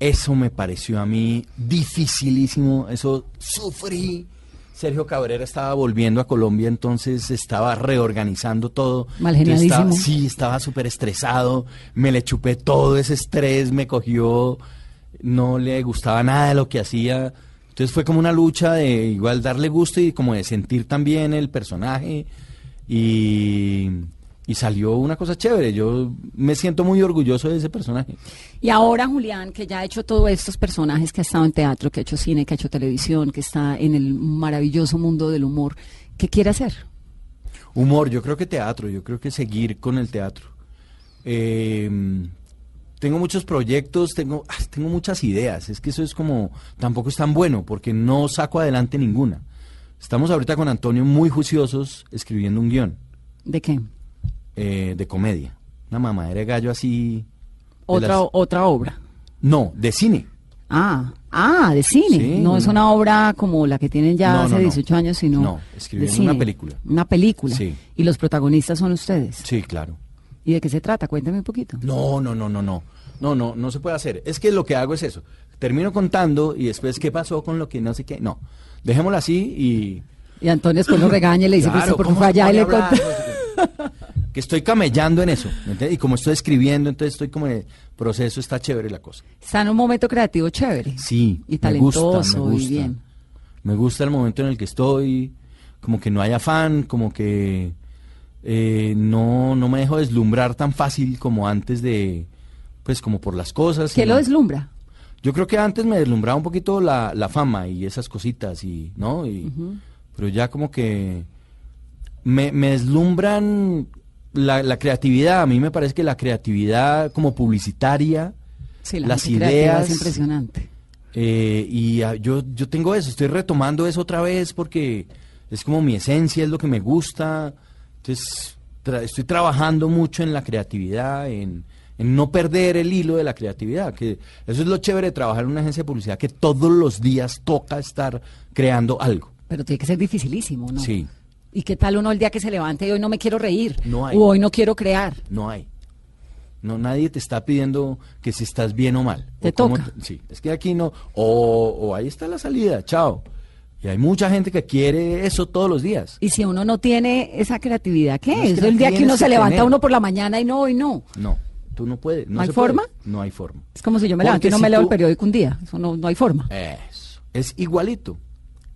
Eso me pareció a mí dificilísimo, eso sufrí. Sergio Cabrera estaba volviendo a Colombia, entonces estaba reorganizando todo. Estaba- sí, estaba súper estresado, me le chupé todo ese estrés, me cogió, no le gustaba nada de lo que hacía. Entonces fue como una lucha de igual darle gusto y como de sentir también el personaje y, y salió una cosa chévere. Yo me siento muy orgulloso de ese personaje. Y ahora, Julián, que ya ha hecho todos estos personajes, que ha estado en teatro, que ha hecho cine, que ha hecho televisión, que está en el maravilloso mundo del humor, ¿qué quiere hacer? Humor, yo creo que teatro, yo creo que seguir con el teatro. Eh, tengo muchos proyectos, tengo, tengo muchas ideas, es que eso es como, tampoco es tan bueno porque no saco adelante ninguna. Estamos ahorita con Antonio muy juiciosos escribiendo un guion ¿De qué? Eh, de comedia, una mamadera de gallo así. Otra, las- otra obra. No, de cine. Ah, ah, de cine. Sí, no es una- obra como la que tienen ya No, hace no, no. 18 años, sino No, cine. una película. Una película. Sí. Y los protagonistas son ustedes. Sí, claro. ¿Y de qué se trata? Cuéntame un poquito. No, no, no, no, no. No, no, no se puede hacer. Es que lo que hago es eso. Termino contando y después, ¿qué pasó con lo que no sé qué? No. Dejémoslo así y. Y Antonio después lo regaña y le dice, Claro, pues, ¿por qué ¿cómo fue allá y le contó? Que estoy camellando en eso. ¿me? Y como estoy escribiendo, entonces estoy como en el proceso, está chévere la cosa. Está en un momento creativo chévere. Sí. Y me talentoso gusta, me gusta. y bien. Me gusta el momento en el que estoy, como que no hay afán, como que eh, no, no me dejo deslumbrar tan fácil como antes de, pues como por las cosas. ¿Qué sino- lo deslumbra? Yo creo que antes me deslumbraba un poquito la, la fama y esas cositas, y, ¿no? Y, Pero ya como que me, me deslumbran la, la creatividad. A mí me parece que la creatividad como publicitaria, Sí, la las ideas... es impresionante. eh, y ah, yo, yo tengo eso, estoy retomando eso otra vez porque es como mi esencia, es lo que me gusta. Entonces, tra- estoy trabajando mucho en la creatividad, en, en no perder el hilo de la creatividad. Que eso es lo chévere de trabajar en una agencia de publicidad, que todos los días toca estar creando algo. Pero tiene que ser dificilísimo, ¿no? Sí. ¿Y qué tal uno el día que se levante y hoy no me quiero reír? No hay. O hoy no quiero crear. No hay. No, nadie te está pidiendo que si estás bien o mal. Te O toca. sí, es que aquí no. O, o ahí está la salida, chao. Y hay mucha gente que quiere eso todos los días. Y si uno no tiene esa creatividad, ¿qué No, es es? que el día que uno se levanta tener. uno por la mañana y no, hoy no. No, tú no puedes. No, ¿No hay puede. forma? No hay forma. Es como si yo me levanto y no si me leo tú- el periódico un día. Eso no, no hay forma. Eso. Es igualito.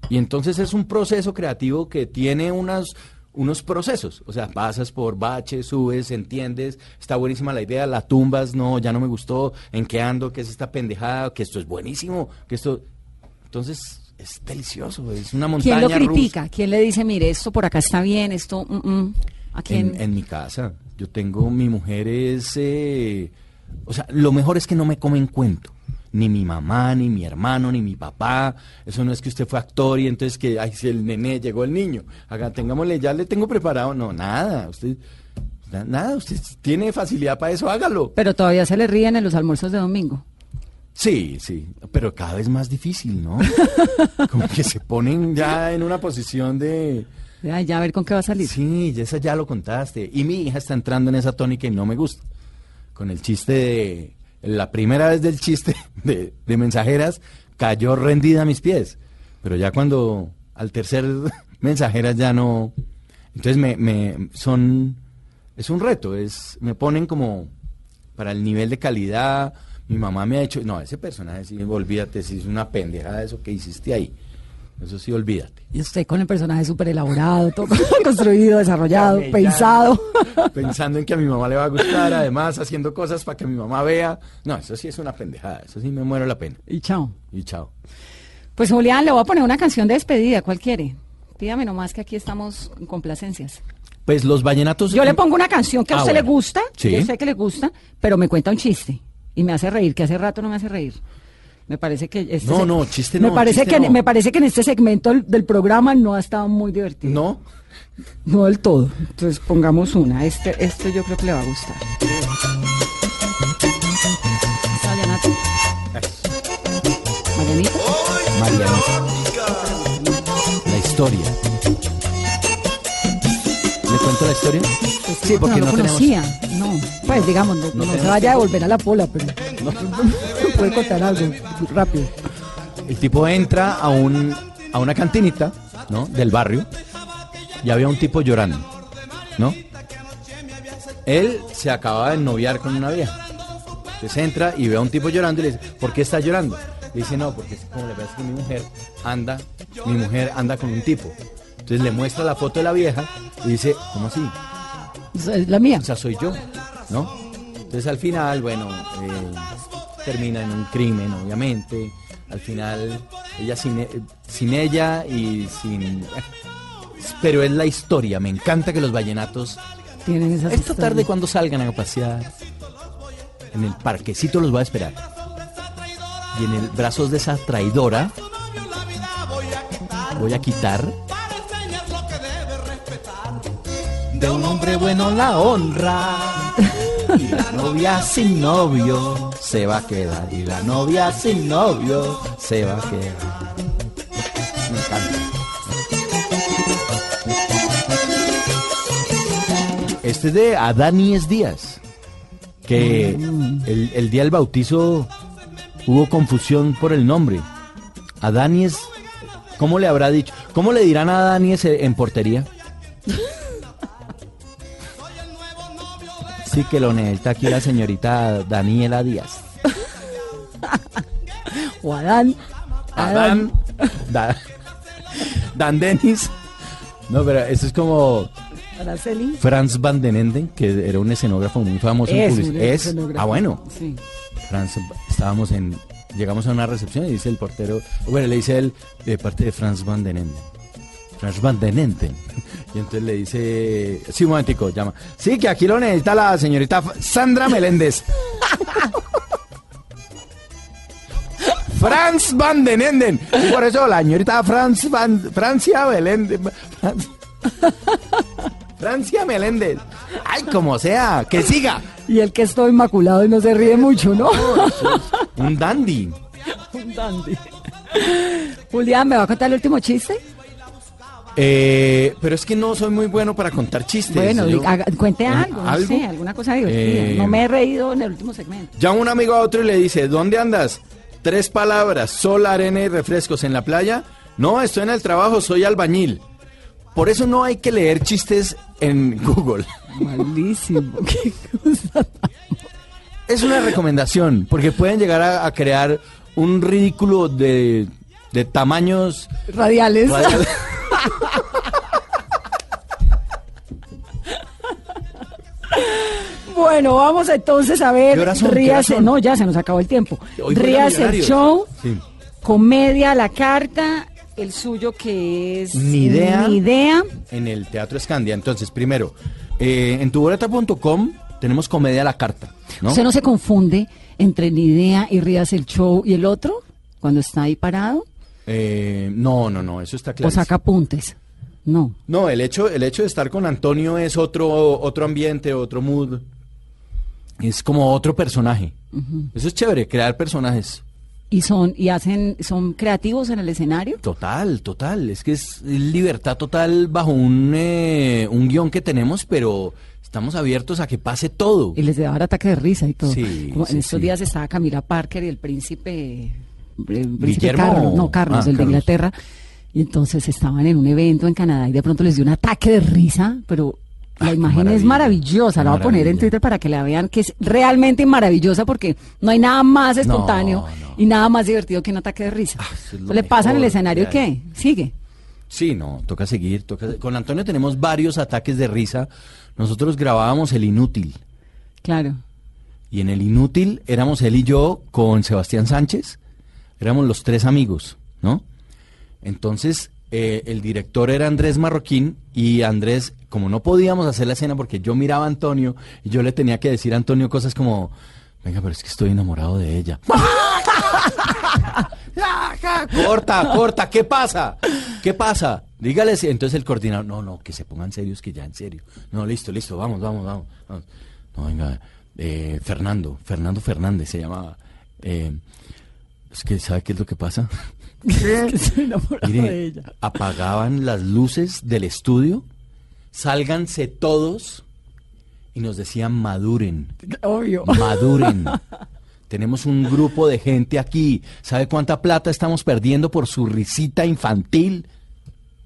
Y entonces es un proceso creativo que tiene unas, unos procesos. O sea, pasas por baches, subes, entiendes, está buenísima la idea, la tumbas, no, ya no me gustó, en qué ando, qué es esta pendejada, que esto es buenísimo, que esto... Entonces es delicioso, es una montaña ¿Quién lo rusa. critica? ¿Quién le dice, mire, esto por acá está bien, esto... mm, mm"? ¿A quién? En, en mi casa. Yo tengo, mi mujer es, eh, o sea, lo mejor es que no me comen cuento. Ni mi mamá, ni mi hermano, ni mi papá. Eso no es que usted fue actor y entonces que, ay, si el nené llegó el niño. Acá tengámosle, ya le tengo preparado. No, nada. Usted, na- nada, usted tiene facilidad para eso, hágalo. Pero todavía se le ríen en los almuerzos de domingo. Sí, sí, pero cada vez más difícil, ¿no? Como que se ponen ya en una posición de... Ya a ver con qué va a salir. Sí, esa ya lo contaste. Y mi hija está entrando en esa tónica y no me gusta. Con el chiste de... La primera vez del chiste de, de mensajeras cayó rendida a mis pies. Pero ya cuando al tercer mensajeras ya no... Entonces me, son... Es un reto, es me ponen como para el nivel de calidad. Mi mamá me ha dicho, no, ese personaje, sí, olvídate, si es una pendejada eso que hiciste ahí. Eso sí, olvídate. Y usted con el personaje súper elaborado, todo construido, desarrollado, pensado. Pensando en que a mi mamá le va a gustar, además haciendo cosas para que mi mamá vea. No, eso sí es una pendejada. Eso sí me muero la pena. y chao. Y chao. Pues Julián, le voy a poner una canción de despedida. ¿Cuál quiere? Pídame nomás que aquí estamos en complacencias. Pues los vallenatos. Yo le pongo una canción que a Ah, usted le gusta, Sí. yo sé que le gusta, pero me cuenta un chiste y me hace reír, que hace rato no me hace reír. Me parece que este No, no, chiste me no, parece chiste que no. me parece que en este segmento del, programa no ha estado muy divertido. No. No del todo. Entonces pongamos una. Este, este yo creo que le va a gustar. ¿Marianito? Marianita. La historia. ¿Le cuento la historia? Sí, porque no, no, lo tenemos. conocía. No, pues digamos, no, no se vaya a devolver a la pola, pero puede contar algo rápido. El tipo entra a un a una cantinita, ¿no? Del barrio y había un tipo llorando, ¿no? Él se acaba de noviar con una vieja. Entonces entra y ve a un tipo llorando y le dice, ¿por qué está llorando? Le dice, no, porque es como le parece que mi mujer anda, mi mujer anda con un tipo. Entonces le muestra la foto de la vieja y dice, ¿cómo así? Es la mía. O sea, soy yo, ¿no? Entonces al final, bueno, eh, termina en un crimen, obviamente. Al final, ella sin, e- sin ella y sin... Pero es la historia, me encanta que los vallenatos... Tienen esas Esta tarde cuando salgan a pasear, en el parquecito los va a esperar. Y en el brazos de esa traidora voy a quitar de un hombre bueno la honra. Y la novia sin novio se va a quedar. Y la novia sin novio se va a quedar. Me encanta. Este es de Adaníes Díaz. Que el, el día del bautizo hubo confusión por el nombre. Adaníes, ¿cómo le habrá dicho? ¿Cómo le dirán a Adaníes en portería? Sí que lo necesita aquí la señorita Daniela Díaz. O Adán. Adán. Da- Dan Dennis. No, pero eso es como Araceli. Franz Van den Enden, que era un escenógrafo muy famoso en Es un Es. escenógrafo. Ah, bueno. Sí. Franz, estábamos en. Llegamos a una recepción y dice el portero. Bueno, le dice él de parte de Franz Van den Enden. Franz Van den Enden. Y entonces le dice. Sí, un momentico, llama. Sí, que aquí lo necesita la señorita Sandra Meléndez. Franz Van den Enden. Y por eso la señorita Franz Van, Francia Meléndez. Franz- Francia Meléndez. Ay, como sea, que siga. Y el que es todo inmaculado y no se ríe mucho, ¿no? Un dandy. Un dandy. Julián, ¿me va a contar el último chiste? Eh, pero es que no soy muy bueno para contar chistes. Bueno, Yo- haga- cuente algo, no sé, alguna cosa divertida. Eh, no me he reído en el último segmento. Llama un amigo a otro y le dice, ¿dónde andas? Tres palabras, sol, arena y refrescos en la playa. No, estoy en el trabajo, soy albañil. Por eso no hay que leer chistes en Google. Malísimo, qué cosa. Es una recomendación, porque pueden llegar a, a crear un ridículo de, de tamaños Radiales. radiales. Bueno, vamos entonces a ver. ¿Qué horas son? ¿Qué horas Ríase, no, ya se nos acabó el tiempo. Ríase el show, Sí. comedia a la carta, el suyo que es Ni idea. Ni idea. en el Teatro Escandia. Entonces, primero, eh, en tuboleta.com tenemos comedia a la carta, ¿no? ¿Usted no se confunde entre ni idea y Ríase el show y el otro? Cuando está ahí parado Eh, no, no, no, eso está claro. o saca apuntes. No. No, el hecho, el hecho de estar con Antonio es otro, otro ambiente, otro mood. Es como otro personaje. Eso es chévere, crear personajes. Y son, y hacen, son creativos en el escenario. Total, total. Es que es libertad total bajo un, eh, un guion que tenemos, pero estamos abiertos a que pase todo. Y les daba ataque de risa y todo. Sí, Como sí, en estos sí. días estaba Camila Parker y el príncipe, Carlos, no, Carlos, Ah, el de. Inglaterra. Y entonces estaban en un evento en Canadá y de pronto les dio un ataque de risa, pero La Ah, imagen es maravillosa, la voy a poner en. Twitter para que la vean, que es realmente maravillosa porque no hay nada más espontáneo No, no. y nada más divertido que un ataque de risa. es lo Le pasa en el escenario que qué, sigue. Sí, no, toca seguir. Toca... Con Antonio tenemos varios ataques de risa. Nosotros grabábamos El Inútil. Claro. Y en El Inútil éramos él y yo con Sebastián Sánchez. Éramos los tres amigos, ¿no? Entonces, eh, el director era Andrés Marroquín y Andrés, como no podíamos hacer la escena porque yo miraba a Antonio y yo le tenía que decir a Antonio cosas como, venga, pero es que estoy enamorado de ella. corta, corta, ¿qué pasa? ¿Qué pasa? Dígale, si- entonces el coordinador, no, no, que se pongan serios, que ya en serio. No, listo, listo, vamos, vamos, vamos. vamos. No, venga, eh, Fernando, Fernando Fernández se llamaba. Eh, es que, ¿sabe qué es lo que pasa? Estoy enamorado Mire, de ella. apagaban las luces del estudio, sálganse todos y nos decían maduren, Obvio. maduren. Tenemos un grupo de gente aquí. ¿Sabe cuánta plata estamos perdiendo por su risita infantil?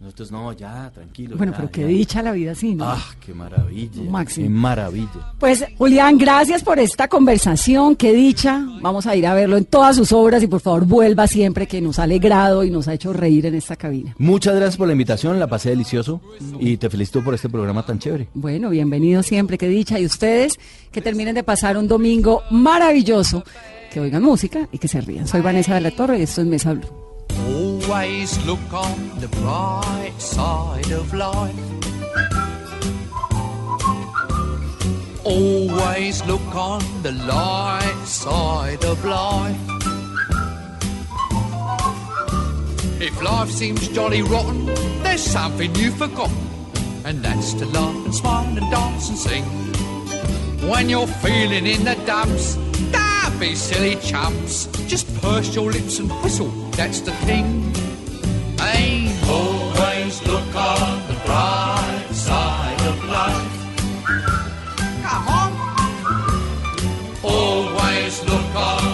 Nosotros, no, ya, tranquilo. Bueno, ya, pero qué ya. dicha la vida así, ¿no? Ah, qué maravilla. Máximo. Qué maravilla. Pues Julián, gracias por esta conversación, qué dicha. Vamos a ir a verlo en todas sus obras y por favor vuelva siempre que nos ha alegrado y nos ha hecho reír en esta cabina. Muchas gracias por la invitación, la pasé delicioso y te felicito por este programa tan chévere. Bueno, bienvenido siempre, qué dicha. Y ustedes que terminen de pasar un domingo maravilloso, que oigan música y que se rían. Soy Vanessa de la Torre y esto es Mesa Blue. Always look on the bright side of life. Always look on the light side of life. If life seems jolly rotten, there's something you've forgotten, and that's to laugh and smile and dance and sing. When you're feeling in the dumps, be silly chumps. Just purse your lips and whistle, that's the thing. Hey, always look on the bright side of life. Come on. Always look on.